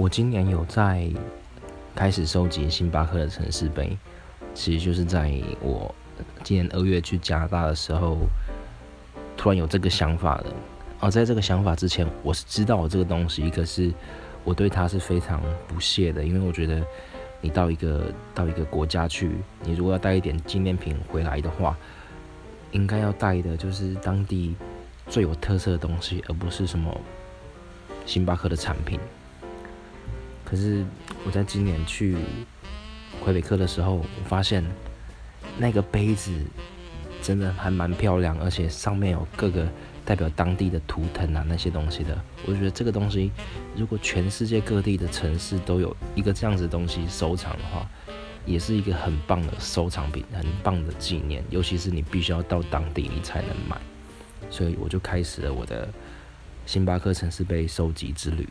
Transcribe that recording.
我今年有在开始收集星巴克的城市杯，其实就是在我今年二月去加拿大的时候，突然有这个想法的。而在这个想法之前，我是知道我这个东西，可是我对它是非常不屑的，因为我觉得你到一个到一个国家去，你如果要带一点纪念品回来的话，应该要带的就是当地最有特色的东西，而不是什么星巴克的产品。可是我在今年去魁北克的时候，我发现那个杯子真的还蛮漂亮，而且上面有各个代表当地的图腾啊那些东西的。我觉得这个东西，如果全世界各地的城市都有一个这样子的东西收藏的话，也是一个很棒的收藏品，很棒的纪念。尤其是你必须要到当地你才能买，所以我就开始了我的星巴克城市杯收集之旅。